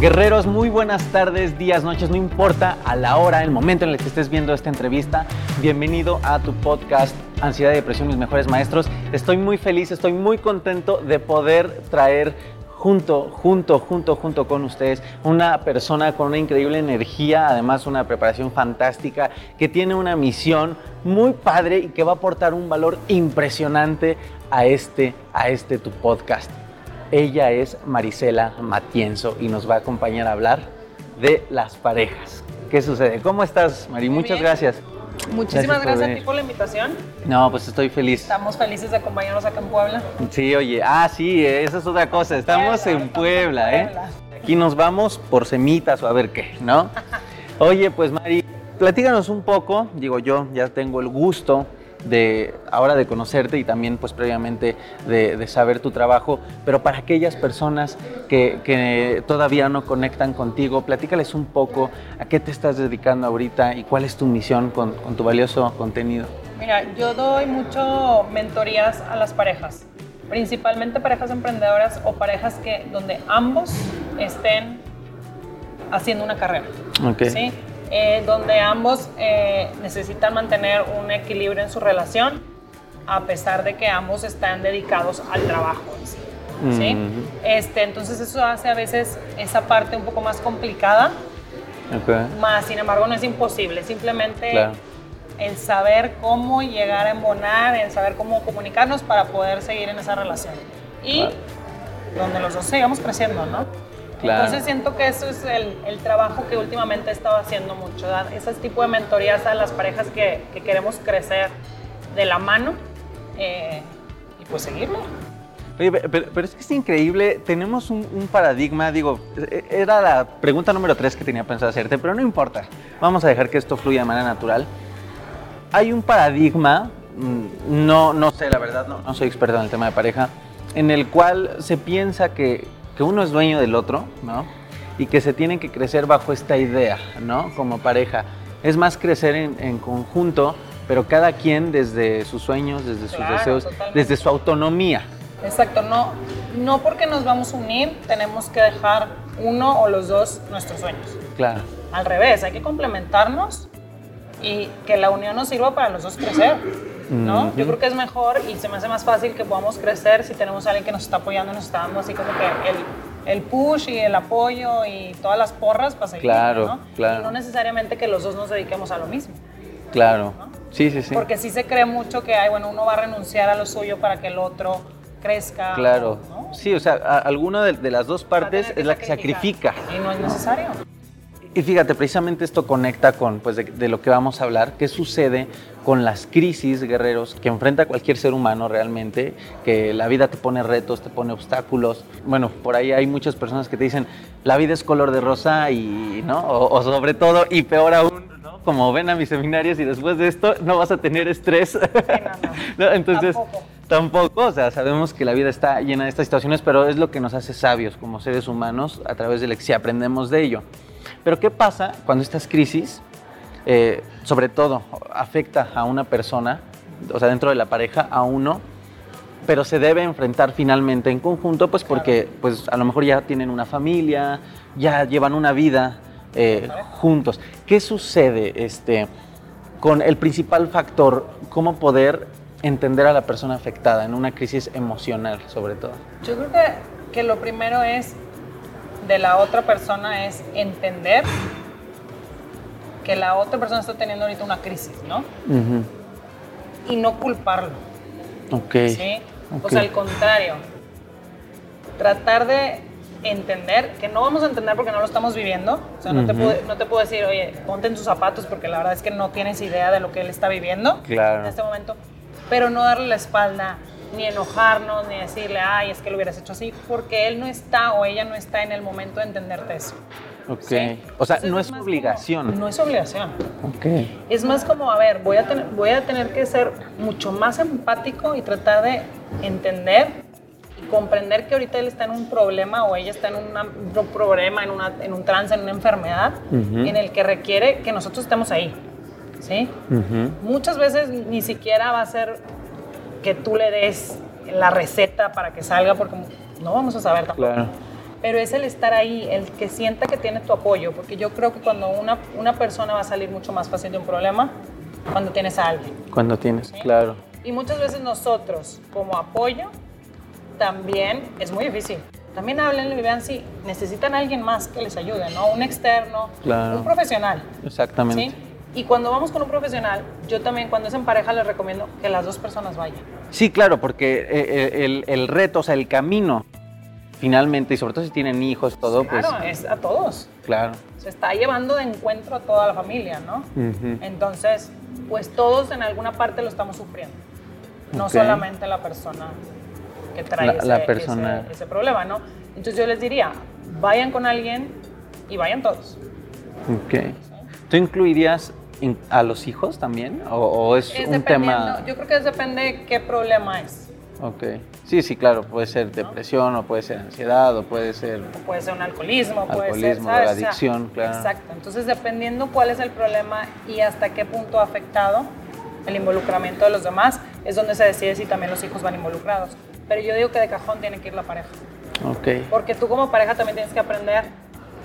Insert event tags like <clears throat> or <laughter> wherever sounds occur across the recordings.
Guerreros, muy buenas tardes, días, noches, no importa a la hora, el momento en el que estés viendo esta entrevista. Bienvenido a tu podcast Ansiedad y Depresión, mis mejores maestros. Estoy muy feliz, estoy muy contento de poder traer junto, junto, junto, junto con ustedes una persona con una increíble energía, además una preparación fantástica, que tiene una misión muy padre y que va a aportar un valor impresionante a este, a este tu podcast. Ella es Marisela Matienzo y nos va a acompañar a hablar de las parejas. ¿Qué sucede? ¿Cómo estás, Mari? Muy Muchas bien. gracias. Muchísimas Gracias a ti por la invitación. No, pues estoy feliz. Estamos felices de acompañarnos acá en Puebla. Sí, oye, ah, sí, esa es otra cosa. Estamos Puebla, en Puebla, en ¿eh? Puebla. Aquí nos vamos por semitas o a ver qué, ¿no? <laughs> Oye, pues Mari, platícanos un poco. Digo, yo ya tengo el gusto de ahora de conocerte y también pues previamente de, de saber tu trabajo, pero para aquellas personas que, que todavía no conectan contigo, platícales un poco a qué te estás dedicando ahorita y cuál es tu misión con, con tu valioso contenido. Mira, yo doy mucho mentorías a las parejas, principalmente parejas emprendedoras o parejas que donde ambos estén haciendo una carrera. Ok. ¿sí? Eh, donde ambos eh, necesitan mantener un equilibrio en su relación, a pesar de que ambos están dedicados al trabajo. en sí, ¿sí? Ujú. este, entonces eso hace a veces esa parte un poco más complicada, Ok. más sin embargo no es imposible, simplemente Claro. el saber cómo llegar a embonar, el saber cómo comunicarnos para poder seguir en esa relación. Y Claro. donde los dos sigamos creciendo, ¿no? Claro. Entonces siento que eso es el, el trabajo que últimamente he estado haciendo mucho, dar ese tipo de mentorías a las parejas que, que queremos crecer de la mano eh, y pues seguirlo. Oye, pe- pero, pero es que es increíble, tenemos un, un paradigma, digo, e- era la pregunta número tres que tenía pensado hacerte, pero no importa, vamos a dejar que esto fluya de manera natural. Hay un paradigma, mm, no, no sé, la verdad, no, no soy experto en el tema de pareja, en el cual se piensa que, que uno es dueño del otro, ¿no? Y que se tienen que crecer bajo esta idea, ¿no? Como pareja. Es más crecer en, en conjunto, pero cada quien desde sus sueños, desde sus Claro, deseos, totalmente. desde su autonomía. Exacto, no, no porque nos vamos a unir tenemos que dejar uno o los dos nuestros sueños. Claro. Al revés, hay que complementarnos y que la unión nos sirva para los dos crecer. ¿No? Yo creo que es mejor y se me hace más fácil que podamos crecer si tenemos a alguien que nos está apoyando nos está dando así como que el, el push y el apoyo y todas las porras para seguir. Claro, ¿no? claro. Y no necesariamente que los dos nos dediquemos a lo mismo. Claro. Sí, sí, sí. Porque sí se cree mucho que ay, bueno, uno va a renunciar a lo suyo para que el otro crezca. Claro. ¿no? Sí, o sea, a- alguna de, de las dos partes es la que sacrifica. Y no es necesario. Y fíjate, precisamente esto conecta con pues, de, de lo que vamos a hablar, qué sucede con las crisis, guerreros, que enfrenta cualquier ser humano realmente, que la vida te pone retos, te pone obstáculos. Bueno, por ahí hay muchas personas que te dicen, la vida es color de rosa y, ¿no? O, o sobre todo, y peor aún, ¿no? Como ven a mis seminarios y después de esto no vas a tener estrés. no. <laughs> ¿No? Entonces, Tampoco. Tampoco, o sea, sabemos que la vida está llena de estas situaciones, pero es lo que nos hace sabios como seres humanos a través del si aprendemos de ello. Pero ¿qué pasa cuando estas crisis, eh, sobre todo, afecta a una persona, o sea, dentro de la pareja, a uno, pero se debe enfrentar finalmente en conjunto, pues porque pues a lo mejor ya tienen una familia, ya llevan una vida eh, juntos. ¿Qué sucede este, con el principal factor, cómo poder entender a la persona afectada en una crisis emocional sobre todo? Yo creo que, que lo primero es de la otra persona es entender que la otra persona está teniendo ahorita una crisis, ¿no? Y no culparlo. Ok. ¿Sí? O sea, al contrario, tratar de entender, que no vamos a entender porque no lo estamos viviendo. O sea, no, te puedo, no te puedo decir, oye, ponte en sus zapatos porque la verdad es que no tienes idea de lo que él está viviendo en este momento. Pero no darle la espalda, ni enojarnos, ni decirle, ay, es que lo hubieras hecho así, porque él no está o ella no está en el momento de entenderte eso. Ok. O sea, no es, obligación. no es obligación. Ok. Es más como, a ver, voy a, tener, voy a tener que ser mucho más empático y tratar de entender y comprender que ahorita él está en un problema o ella está en un problema, en, una, en un trance, en una enfermedad, en el que requiere que nosotros estemos ahí. ¿Sí? Muchas veces ni siquiera va a ser que tú le des la receta para que salga, porque no vamos a saber tampoco. Claro pero es el estar ahí, el que sienta que tiene tu apoyo, porque yo creo que cuando una, una persona va a salir mucho más fácil de un problema, cuando tienes a alguien. Cuando tienes, claro. Y muchas veces nosotros, como apoyo, también es muy difícil. También hablen y vean si necesitan a alguien más que les ayude, ¿no? Un externo, un profesional. Exactamente. ¿sí? Y cuando vamos con un profesional, yo también cuando es en pareja les recomiendo que las dos personas vayan. Sí, claro, porque eh, eh, el, el reto, o sea, el camino finalmente, y sobre todo si tienen hijos, todo, pues... Claro, es a todos. Claro. Se está llevando de encuentro a toda la familia, ¿no? Entonces, pues todos en alguna parte lo estamos sufriendo. No solamente la persona que trae ese, problema, ¿no? Entonces yo les diría, vayan con alguien y vayan todos. Ok. ¿Tú incluirías a los hijos también? ¿O, es, un tema...? Yo creo que depende qué problema es. Ok. Sí, sí, claro, puede ser depresión, o puede ser ansiedad, o puede ser... puede ser un alcoholismo, puede ser... ¿sabes? adicción, claro. Exacto. Entonces, dependiendo cuál es el problema y hasta qué punto ha afectado el involucramiento de los demás, es donde se decide si también los hijos van involucrados. Pero yo digo que de cajón tiene que ir la pareja. Ok. Porque tú como pareja también tienes que aprender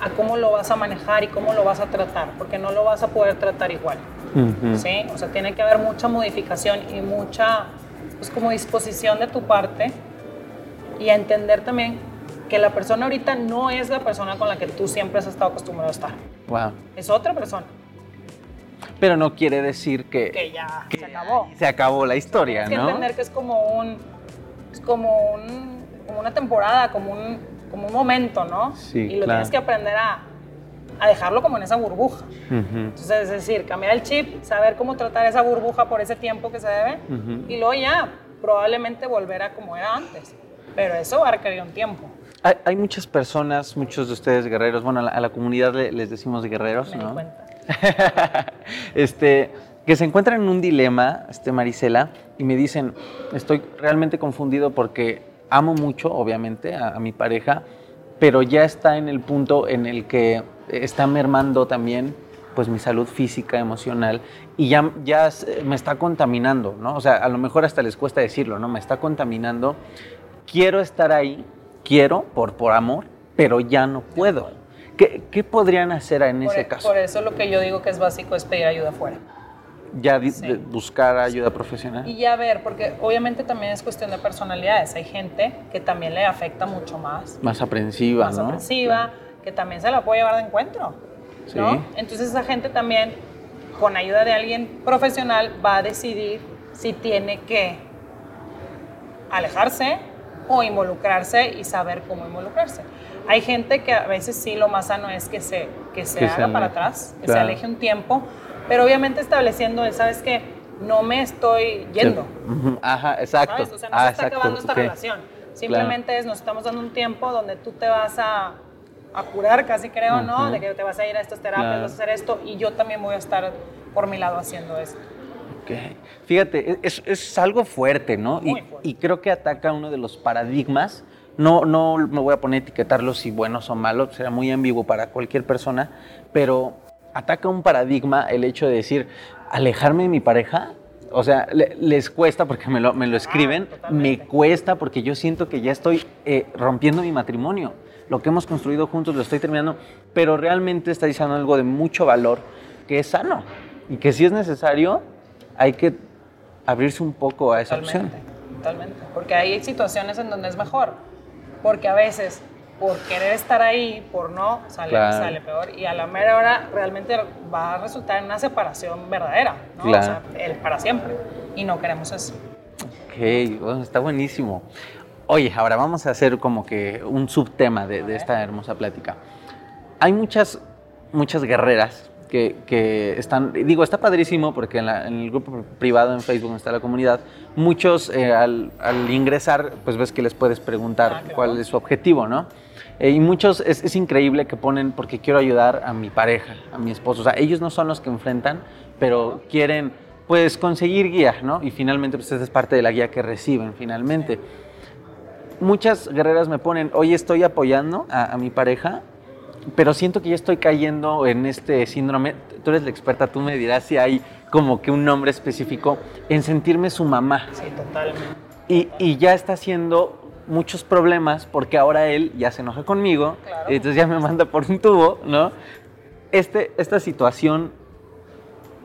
a cómo lo vas a manejar y cómo lo vas a tratar, porque no lo vas a poder tratar igual. ¿Sí? O sea, tiene que haber mucha modificación y mucha pues como disposición de tu parte y a entender también que la persona ahorita no es la persona con la que tú siempre has estado acostumbrado a estar. Wow. Es otra persona. Pero no quiere decir que, que ya se acabó. Se acabó la historia, Tienes que entender que es como un es como un como una temporada, como un como un momento, ¿no? Sí, y lo tienes que aprender a a dejarlo como en esa burbuja. Entonces, es decir, cambiar el chip, saber cómo tratar esa burbuja por ese tiempo que se debe y luego ya probablemente volver a como era antes. Pero eso va a requerir un tiempo. Hay, muchas personas, muchos de ustedes guerreros, bueno, a la, comunidad les decimos guerreros, Me ¿no? cuenta. <laughs> este, que se encuentran en un dilema, este Marisela, y me dicen, estoy realmente confundido porque amo mucho, obviamente, a mi pareja, pero ya está en el punto en el que está mermando también pues mi salud física, emocional, y ya, ya me está contaminando, ¿no? O sea, a lo mejor hasta les cuesta decirlo, ¿no? Me está contaminando. Quiero estar ahí, quiero, por, por amor, pero ya no puedo. ¿Qué, qué podrían hacer en ese e, caso? Por eso lo que yo digo que es básico es pedir ayuda afuera. Ya buscar ayuda profesional. Y ya ver, porque obviamente también es cuestión de personalidades. Hay gente que también le afecta mucho más. Más aprensiva, más ¿no? aprensiva que también se la puede llevar de encuentro. ¿no? Entonces esa gente también, con ayuda de alguien profesional, va a decidir si tiene que alejarse o involucrarse y saber cómo involucrarse. Hay gente que a veces sí lo más sano es que se, que se haga para atrás, que se aleje un tiempo, pero obviamente estableciendo, ¿sabes qué? No me estoy yendo. Ajá, exacto. O sea, no se ah, está acabando esta relación. Simplemente es, nos estamos dando un tiempo donde tú te vas a a curar, casi creo, ¿no? De que te vas a ir a estas terapias, vas a hacer esto, y yo también voy a estar por mi lado haciendo esto. Okay. Fíjate, e-, es, es, algo fuerte, ¿no? y, y, creo que ataca uno de los paradigmas. No, no me voy a poner a etiquetarlos si buenos o malos, será muy ambiguo para cualquier persona, pero ataca un paradigma el hecho de decir, alejarme de mi pareja O sea, le- les cuesta porque me lo, me lo escriben, me totalmente. cuesta porque yo siento que ya estoy eh, rompiendo mi matrimonio. Lo que hemos construido juntos lo estoy terminando, pero realmente está diciendo algo de mucho valor que es sano y que si es necesario hay que abrirse un poco a esa opción. Totalmente, totalmente. Porque hay situaciones en donde es mejor. Porque a veces, por querer estar ahí, por no, sale, Claro. sale peor. Y a la mera hora realmente va a resultar en una separación verdadera, ¿no? Claro. O sea, el para siempre. Y no queremos eso. Ok, bueno, está buenísimo. Oye, ahora vamos a hacer como que un subtema de, de esta hermosa plática. Hay muchas, muchas guerreras que, que están, digo, está padrísimo porque en, la- en el grupo privado en Facebook está la comunidad, muchos eh, al, al ingresar, pues ves que les puedes preguntar Ah, claro. cuál es su objetivo, ¿no? Eh, y muchos, es, es increíble que ponen porque quiero ayudar a mi pareja, a mi esposo. O sea, ellos no son los que enfrentan, pero quieren, pues, conseguir guía, ¿no? Y finalmente, pues, esa es parte de la guía que reciben, finalmente. Muchas guerreras me ponen, oye, estoy apoyando a, a mi pareja, pero siento que ya estoy cayendo en este síndrome. Tú eres la experta, tú me dirás si hay como que un nombre específico en sentirme su mamá. Sí, totalmente. Y, y ya está haciendo muchos problemas porque ahora él ya se enoja conmigo, Claro. y entonces ya me manda por un tubo, ¿no? Este, esta situación,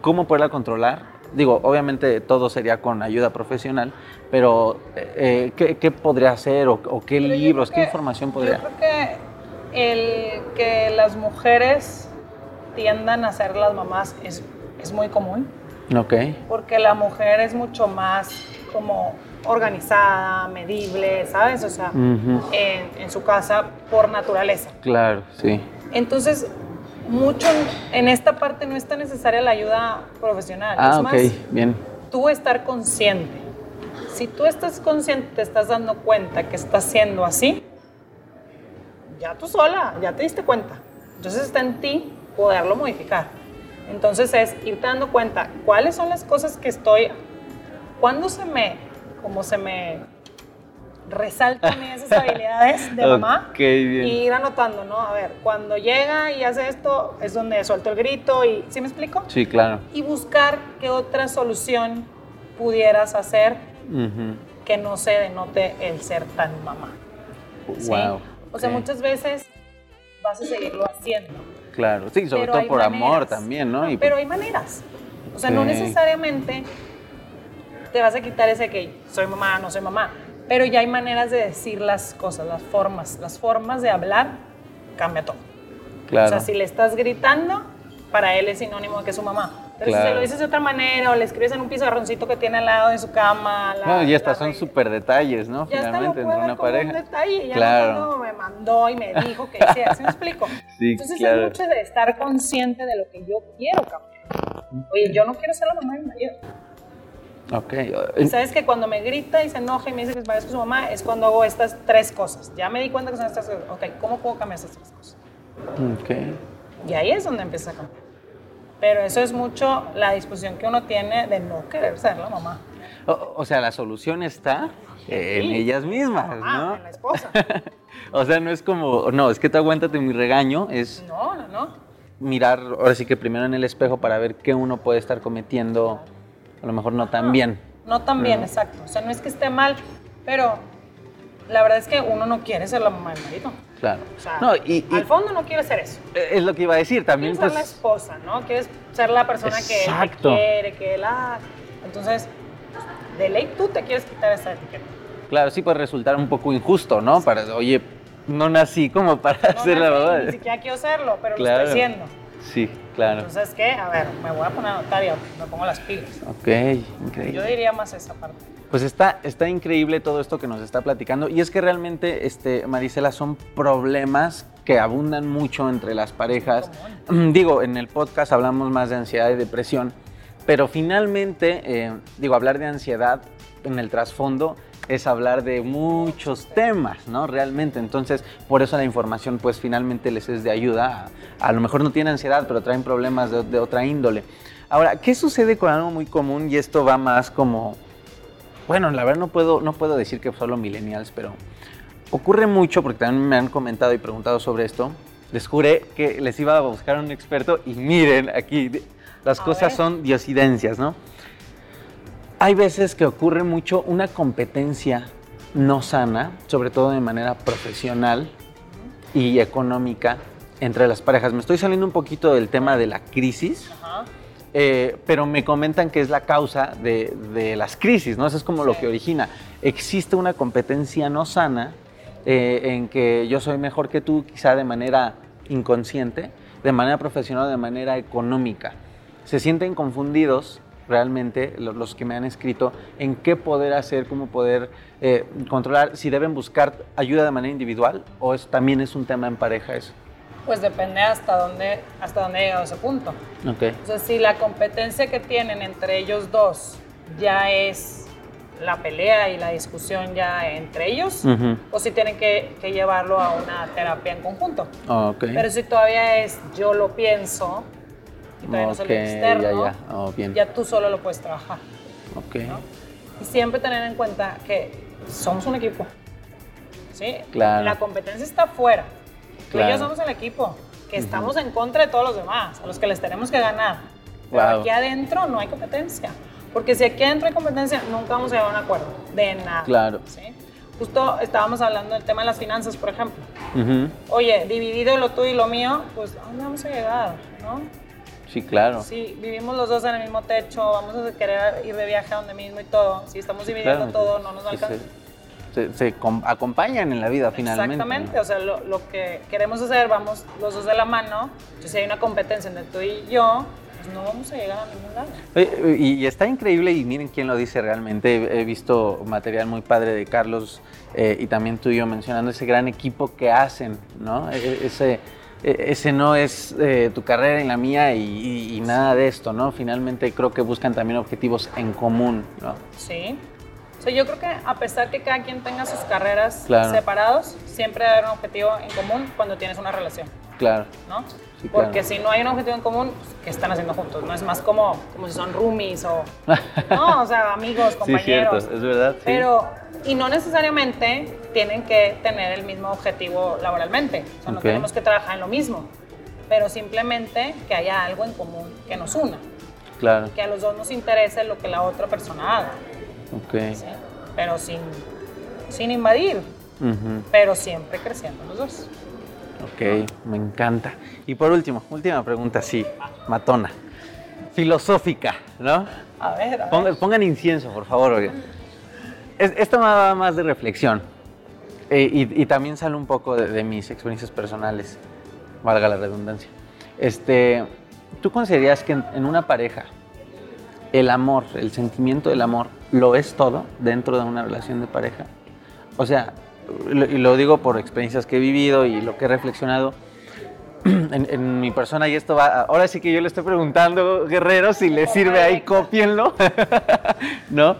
¿cómo poderla controlar? Digo, obviamente todo sería con ayuda profesional, pero eh, ¿qué, qué podría hacer o, o qué Pero yo libros, qué que- información Yo podría? creo que el que las mujeres tiendan a ser las mamás es, es muy común. Ok, porque la mujer es mucho más como organizada, medible, ¿sabes? O sea, en, en su casa por naturaleza. claro, sí. Entonces, mucho en esta parte no es tan necesaria la ayuda profesional. Ah, es ok, más, bien. tú estar consciente. Si tú estás consciente, te estás dando cuenta que estás siendo así, ya tú sola, ya te diste cuenta. Entonces está en ti poderlo modificar. Entonces es irte dando cuenta cuáles son las cosas que estoy, cuándo se me, como se me resaltan <laughs> esas habilidades de mamá bien. y ir anotando, ¿no? A ver, cuando llega y hace esto es donde suelto el grito y, ¿sí me explico? Sí, claro. y buscar qué otra solución pudieras hacer que no se denote el ser tan mamá. ¿sí? Wow. O sea, muchas veces vas a seguirlo haciendo. Claro, sí, sobre todo por amor también, ¿no? Y- pero hay maneras. O sea, no necesariamente te vas a quitar ese que soy mamá, no soy mamá. Pero ya hay maneras de decir las cosas, las formas. Las formas de hablar cambia todo. claro. O sea, si le estás gritando, para él es sinónimo de que es su mamá. Pero si Claro. se lo dices de otra manera o le escribes en un pizarroncito que tiene al lado de su cama. la- No, y estas son súper detalles, ¿no? Ya Finalmente, entre una pareja. un detalle. Ya Claro. no me mandó y me dijo que hiciera. ¿Sí me explico? <laughs> Sí, Entonces claro. es mucho de estar consciente de lo que yo quiero cambiar. Oye, yo no quiero ser la mamá de mi marido. Ok. Y sabes que cuando me grita y se enoja y me dice que parezco su mamá es cuando hago estas tres cosas. Ya me di cuenta que son estas cosas. Ok, ¿cómo puedo cambiar estas tres cosas? Ok. Y ahí es donde empieza a cambiar. Pero eso es mucho la disposición que uno tiene de no querer ser la mamá. O, o sea, la solución está en Sí. ellas mismas, Mamá, ¿no? en la esposa. <laughs> o sea, no es como, no, es que tú aguántate mi regaño, es No, no, no. mirar, ahora sí que primero en el espejo para ver qué uno puede estar cometiendo, a lo mejor no tan bien. No tan bien, exacto. O sea, no es que esté mal, pero la verdad es que uno no quiere ser la mamá del marido. Claro. O sea, No, y, y al fondo no quiere ser eso. es lo que iba a decir también, Quieres ser la pues. esposa, ¿no? Quieres ser la persona que él te Exacto. quiere, que él... Ah, entonces, de ley tú te quieres quitar esa etiqueta. Claro, sí puede resultar un poco injusto, ¿no? Para, oye, no nací como para No, ser la nací, mamá. Ni siquiera quiero serlo, pero Claro. lo estoy siendo. Sí, claro. Entonces, ¿qué? A ver, me voy a poner me pongo las pilas. Ok, Yo increíble. diría más esa parte. Pues está, está increíble todo esto que nos está platicando. Y es que realmente, este, Marisela, son problemas que abundan mucho entre las parejas. Digo, en el podcast hablamos más de ansiedad y depresión, pero finalmente, eh, digo, hablar de ansiedad en el trasfondo es hablar de muchos temas, ¿no? Realmente. Entonces, por eso la información, pues finalmente les es de ayuda. A, a lo mejor no tienen ansiedad, pero traen problemas de, de otra índole. Ahora, ¿qué sucede con algo muy común? Y esto va más como bueno, la verdad no puedo, no puedo decir que solo millennials, pero ocurre mucho, porque también me han comentado y preguntado sobre esto. Les juré que les iba a buscar un experto y miren aquí, las A cosas ver. son diosidencias, ¿no? Hay veces que ocurre mucho una competencia no sana, sobre todo de manera profesional y económica entre las parejas. Me estoy saliendo un poquito del tema de la crisis, Ajá. eh, pero me comentan que es la causa de, de las crisis, ¿no? Eso es como lo que origina. Existe una competencia no sana eh, en que yo soy mejor que tú, quizá de manera inconsciente, de manera profesional, de manera económica. Se sienten confundidos realmente lo- los que me han escrito en qué poder hacer, cómo poder eh, controlar, si deben buscar ayuda de manera individual o es, también es un tema en pareja eso. Pues depende hasta dónde, hasta dónde ha llegado ese punto. Ok. O sea, si la competencia que tienen entre ellos dos ya es la pelea y la discusión ya entre ellos, Ujú. o si tienen que, que llevarlo a una terapia en conjunto. Ok. Pero si todavía es yo lo pienso y todavía no Ok, sale externo, ya, ya. Oh, bien. ya tú solo lo puedes trabajar. Ok. ¿no? Y siempre tener en cuenta que somos un equipo. ¿Sí? Claro. La competencia está afuera. Tú y Claro. yo somos el equipo, que estamos en contra de todos los demás, a los que les tenemos que ganar. Pero Wow. aquí adentro no hay competencia. Porque si aquí adentro hay competencia, nunca vamos a llegar a un acuerdo. De nada. Claro. ¿sí? Justo estábamos hablando del tema de las finanzas, por ejemplo. Ujú. Oye, dividido lo tuyo y lo mío, pues ¿a dónde vamos a llegar? ¿no? Sí, claro. Si vivimos los dos en el mismo techo, vamos a querer ir de viaje a donde mismo y todo. Si estamos dividiendo Claro. todo, no nos Sí, alcanza. Se, se- se com- acompañan en la vida finalmente. Exactamente, o sea, lo, lo que queremos hacer, vamos los dos de la mano. Entonces, si hay una competencia entre tú y yo, pues no vamos a llegar a ningún lado. Y, y está increíble y miren quién lo dice realmente. He, visto material muy padre de Carlos eh, y también tú y yo mencionando ese gran equipo que hacen, ¿no? E- e- Ese, ese no es eh, tu carrera y la mía y, y- y nada de esto, ¿no? Finalmente creo que buscan también objetivos en común, ¿no? Sí. O sea, yo creo que a pesar que cada quien tenga sus carreras Claro. separados, siempre debe haber un objetivo en común cuando tienes una relación, Claro. ¿no? Sí, Porque claro. si no hay un objetivo en común, ¿qué están haciendo juntos? No es más como, como si son roomies o, <laughs> no, o sea, amigos, compañeros. es verdad. sí. Pero, y no necesariamente tienen que tener el mismo objetivo laboralmente. O sea, no Ok. tenemos que trabajar en lo mismo. Pero simplemente que haya algo en común que nos una. Claro. Que a los dos nos interese lo que la otra persona haga. Ok. ¿sí? Pero sin, sin invadir. Ujú. Pero siempre creciendo los dos. Ok, me encanta. Y por último, última pregunta, sí, matona. Filosófica, ¿no? A ver, a ver. Pongan, pongan incienso, por favor. oiga. Es- Esto me va más de reflexión. Eh, y, y también sale un poco de, de mis experiencias personales, valga la redundancia. Este, ¿Tú considerarías que en, en una pareja el amor, el sentimiento del amor, lo es todo dentro de una relación de pareja? O sea, y lo digo por experiencias que he vivido y lo que he reflexionado. <clears throat> En, en mi persona, y esto va. Ahora sí que yo le estoy preguntando, guerreros, si les sirve ahí, cópienlo. <laughs> ¿No?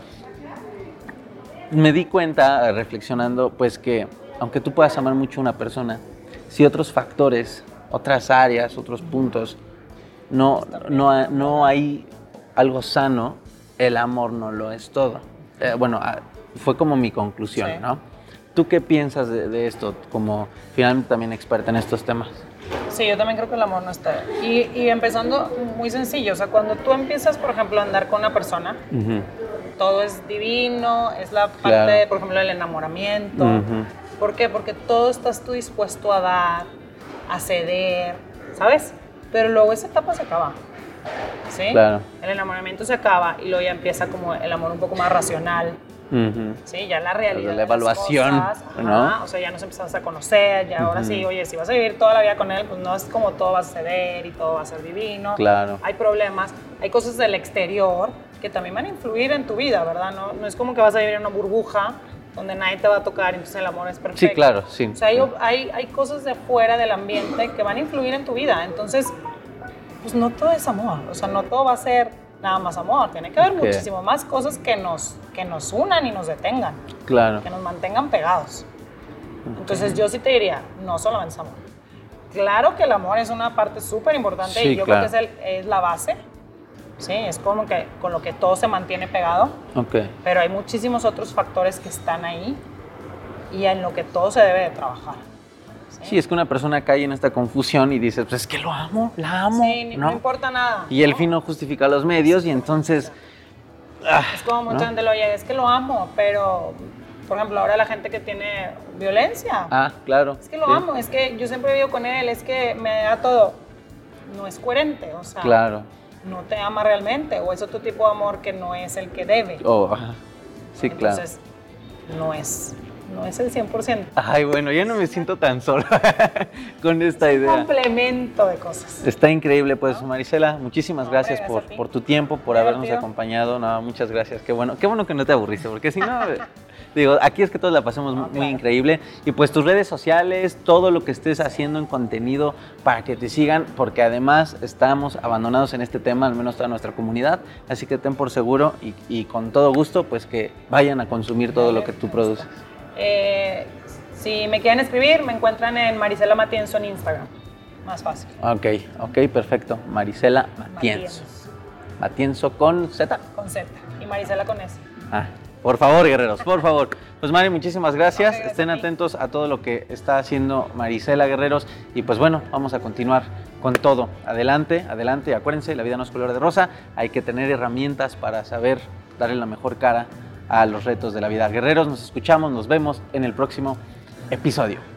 Me di cuenta, reflexionando, pues que aunque tú puedas amar mucho a una persona, si otros factores, otras áreas, otros puntos, no, no, no hay algo sano, el amor no lo es todo. Eh, bueno, ah, fue como mi conclusión, Sí. ¿no? ¿Tú qué piensas de, de esto, como finalmente también experta en estos temas? Sí, yo también creo que el amor no está. Y, y empezando muy sencillo, o sea, cuando tú empiezas, por ejemplo, a andar con una persona, Ujú. todo es divino, es la parte, Claro. por ejemplo, del enamoramiento. Ujú. ¿Por qué? Porque todo estás tú dispuesto a dar, a ceder, ¿sabes? Pero luego esa etapa se acaba. ¿Sí? Claro. El enamoramiento se acaba y luego ya empieza como el amor un poco más racional. Ujú. Sí, ya la realidad. La las evaluación, cosas, ajá, ¿no? O sea, ya nos empezamos a conocer, ya ahora sí, oye, si vas a vivir toda la vida con él, pues no es como todo va a ceder y todo va a ser divino. Claro. Hay problemas, hay cosas del exterior que también van a influir en tu vida, ¿verdad? No, no es como que vas a vivir en una burbuja donde nadie te va a tocar y entonces el amor es perfecto. Sí, claro, sí. O sea, hay, hay, hay cosas de afuera del ambiente que van a influir en tu vida. Entonces, pues no todo es amor. O sea, no todo va a ser nada más amor. Tiene que haber Ok. muchísimo más cosas que nos, que nos unan y nos detengan, Claro. que nos mantengan pegados. Entonces, yo sí te diría, no solamente es amor. Claro que el amor es una parte súper importante Sí, y yo claro. creo que es, el- es la base. Sí, es como que con lo que todo se mantiene pegado Ok. pero hay muchísimos otros factores que están ahí y en lo que todo se debe de trabajar. Sí, es que una persona cae en esta confusión y dice, pues es que lo amo, la amo, Sí, no, ¿no? importa nada. Y el fin no justifica los medios y entonces Ah, es como mucha gente lo oye, es que lo amo, pero por ejemplo, ahora la gente que tiene violencia. Ah, claro. Es que lo amo, es que yo siempre vivo con él, es que me da todo. No es coherente, o sea. Claro. No te ama realmente, o es otro tipo de amor que no es el que debe. Oh, sí, claro. Entonces, no es no es el 100%. Ay, bueno, ya no me siento tan sola <laughs> con esta idea. Un complemento de cosas. Está increíble, pues, Marisela, muchísimas gracias, por, por, tu tiempo, por habernos acompañado. No, muchas gracias. Qué bueno, qué bueno que no te aburriste, porque si no, <laughs> digo, aquí es que todos la pasamos muy, increíble. Y pues tus redes sociales, todo lo que estés haciendo en contenido para que te sigan, porque además estamos abandonados en este tema, al menos toda nuestra comunidad. Así que ten por seguro y, y con todo gusto, pues que vayan a consumir todo lo que tú produces. Eh, si me quieren escribir, me encuentran en Marisela Matienzo en Instagram. Más fácil. Ok, ok, perfecto. Marisela Matienzo. Matienzo con Z. Con Z. Y Marisela con S. Ah, por favor, guerreros, por favor. Pues Mari, muchísimas gracias. Estén atentos a todo lo que está haciendo Marisela Guerreros. Y pues bueno, vamos a continuar con todo. Adelante, adelante. Acuérdense, la vida no es color de rosa. Hay que tener herramientas para saber darle la mejor cara a los retos de la vida. Guerreros, nos escuchamos, nos vemos en el próximo episodio.